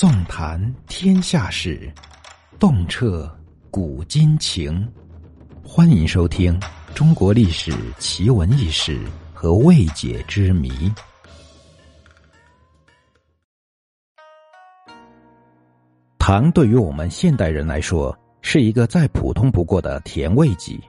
纵谈天下事，洞彻古今情。欢迎收听《中国历史奇闻异事和未解之谜》。糖对于我们现代人来说，是一个再普通不过的甜味剂。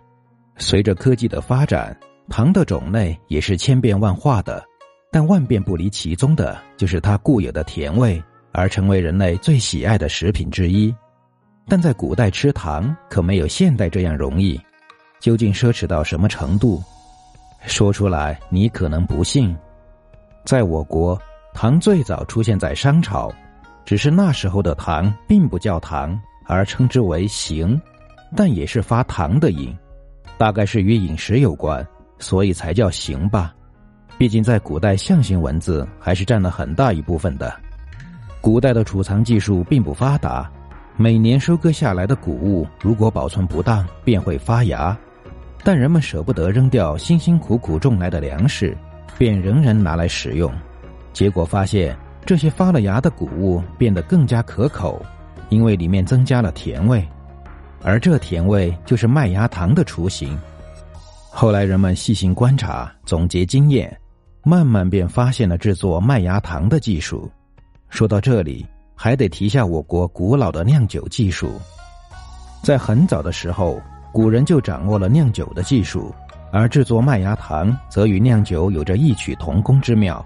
随着科技的发展，糖的种类也是千变万化的。但万变不离其宗的，就是它固有的甜味，而成为人类最喜爱的食品之一。但在古代吃糖可没有现代这样容易，究竟奢侈到什么程度？说出来你可能不信。在我国，糖最早出现在商朝，只是那时候的糖并不叫糖，而称之为行，但也是发糖的音，大概是与饮食有关，所以才叫行吧。毕竟，在古代，象形文字还是占了很大一部分的。古代的储藏技术并不发达，每年收割下来的谷物如果保存不当，便会发芽。但人们舍不得扔掉辛辛苦苦种来的粮食，便仍然拿来食用。结果发现，这些发了芽的谷物变得更加可口，因为里面增加了甜味，而这甜味就是麦芽糖的雏形。后来人们细心观察，总结经验。慢慢便发现了制作麦芽糖的技术。说到这里，还得提下我国古老的酿酒技术。在很早的时候，古人就掌握了酿酒的技术，而制作麦芽糖则与酿酒有着异曲同工之妙，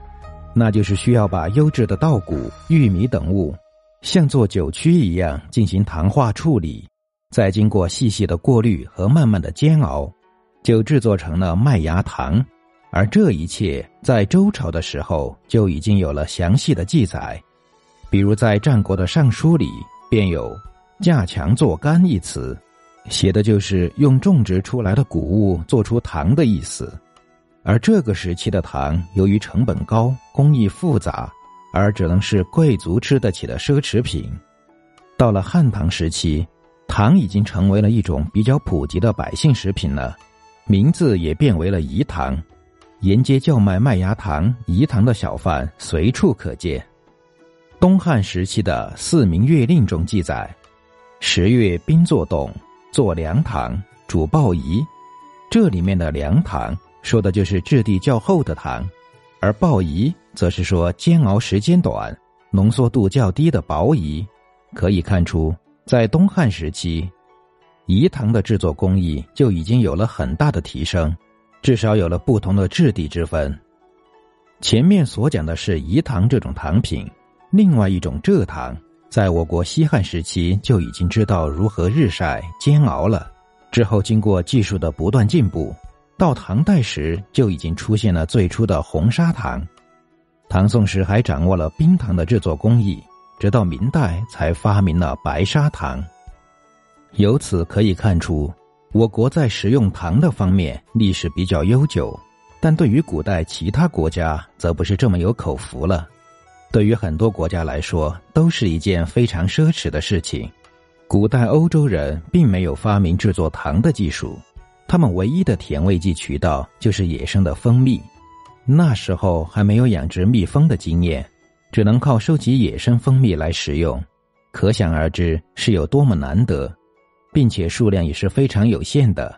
那就是需要把优质的稻谷、玉米等物，像做酒曲一样进行糖化处理，再经过细细的过滤和慢慢的煎熬，就制作成了麦芽糖。而这一切在周朝的时候就已经有了详细的记载，比如在战国的《尚书》里便有“架墙做干”一词，写的就是用种植出来的谷物做出糖的意思。而这个时期的糖由于成本高、工艺复杂，而只能是贵族吃得起的奢侈品。到了汉唐时期，糖已经成为了一种比较普及的百姓食品了，名字也变为了饴糖。沿街叫卖麦芽糖、饴糖的小贩随处可见。东汉时期的《四民月令》中记载：“十月冰作冻，做凉糖，煮鲍饴。”这里面的凉糖说的就是质地较厚的糖，而鲍饴则是说煎熬时间短、浓缩度较低的薄饴。可以看出，在东汉时期，饴糖的制作工艺就已经有了很大的提升。至少有了不同的质地之分。前面所讲的是饴糖这种糖品，另外一种蔗糖，在我国西汉时期就已经知道如何日晒煎熬了。之后经过技术的不断进步，到唐代时就已经出现了最初的红砂糖。唐宋时还掌握了冰糖的制作工艺，直到明代才发明了白砂糖。由此可以看出。我国在食用糖的方面历史比较悠久，但对于古代其他国家则不是这么有口福了。对于很多国家来说，都是一件非常奢侈的事情。古代欧洲人并没有发明制作糖的技术，他们唯一的甜味剂渠道就是野生的蜂蜜。那时候还没有养殖蜜蜂的经验，只能靠收集野生蜂蜜来食用，可想而知是有多么难得。并且数量也是非常有限的，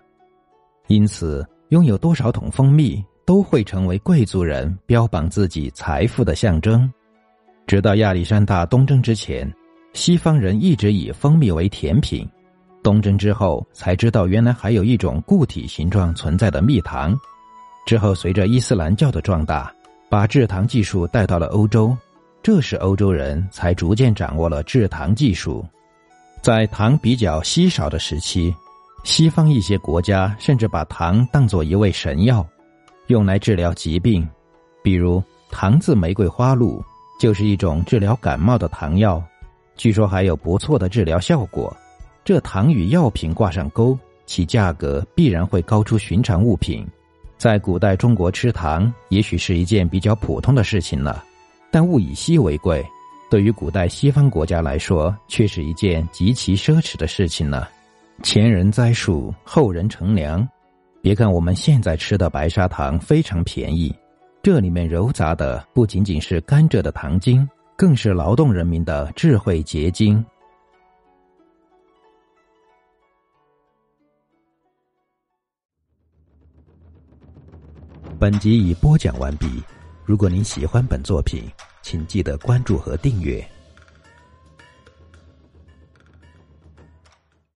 因此拥有多少桶蜂蜜都会成为贵族人标榜自己财富的象征。直到亚历山大东征之前，西方人一直以蜂蜜为甜品；东征之后才知道原来还有一种固体形状存在的蜜糖。之后随着伊斯兰教的壮大，把制糖技术带到了欧洲，这时欧洲人才逐渐掌握了制糖技术。在糖比较稀少的时期，西方一些国家甚至把糖当作一味神药，用来治疗疾病。比如糖渍玫瑰花露就是一种治疗感冒的糖药，据说还有不错的治疗效果。这糖与药品挂上钩，其价格必然会高出寻常物品。在古代中国吃糖也许是一件比较普通的事情了，但物以稀为贵。对于古代西方国家来说，却是一件极其奢侈的事情了。前人栽树，后人乘凉。别看我们现在吃的白砂糖非常便宜，这里面揉杂的不仅仅是甘蔗的糖精，更是劳动人民的智慧结晶。本集已播讲完毕。如果您喜欢本作品，请记得关注和订阅。